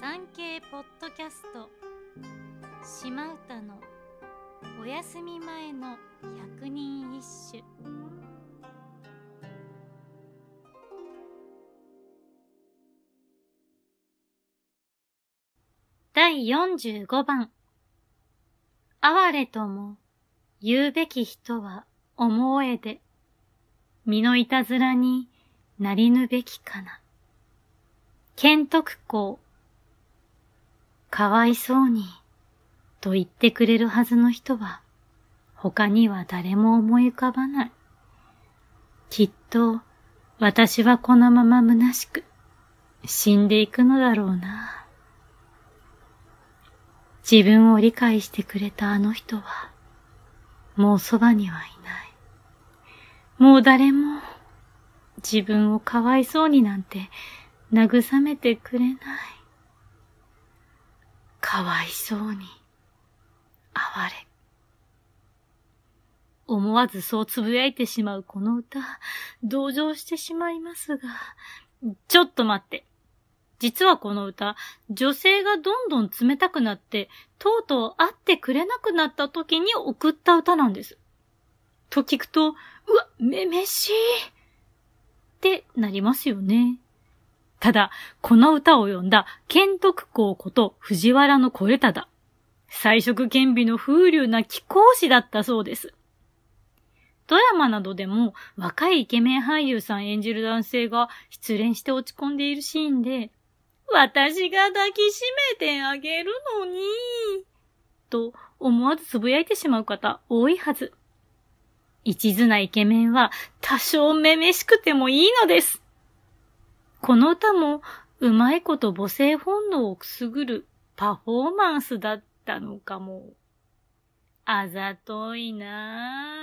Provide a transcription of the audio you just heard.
産経ポッドキャスト島唄のお休み前の百人一首第45番哀れとも言うべき人は思えで身のいたずらになりぬべきかな。剣徳公。かわいそうに、と言ってくれるはずの人は、他には誰も思い浮かばない。きっと、私はこのまま虚しく、死んでいくのだろうな。自分を理解してくれたあの人は、もうそばにはいない。もう誰も、自分をかわいそうになんて慰めてくれない。かわいそうに、哀れ。思わずそうつぶやいてしまうこの歌、同情してしまいますが、ちょっと待って。実はこの歌、女性がどんどん冷たくなって、とうとう会ってくれなくなった時に送った歌なんです。と聞くと、うわ、めめしいってなりますよね。ただ、この歌を読んだ剣徳公こと藤原の小枝だ。彩色兼備の風流な貴公子だったそうです。ドラマなどでも若いイケメン俳優さん演じる男性が失恋して落ち込んでいるシーンで、私が抱きしめてあげるのに、と思わずつぶやいてしまう方多いはず。一途なイケメンは多少めめしくてもいいのです。この歌もうまいこと母性本能をくすぐるパフォーマンスだったのかも。あざといなぁ。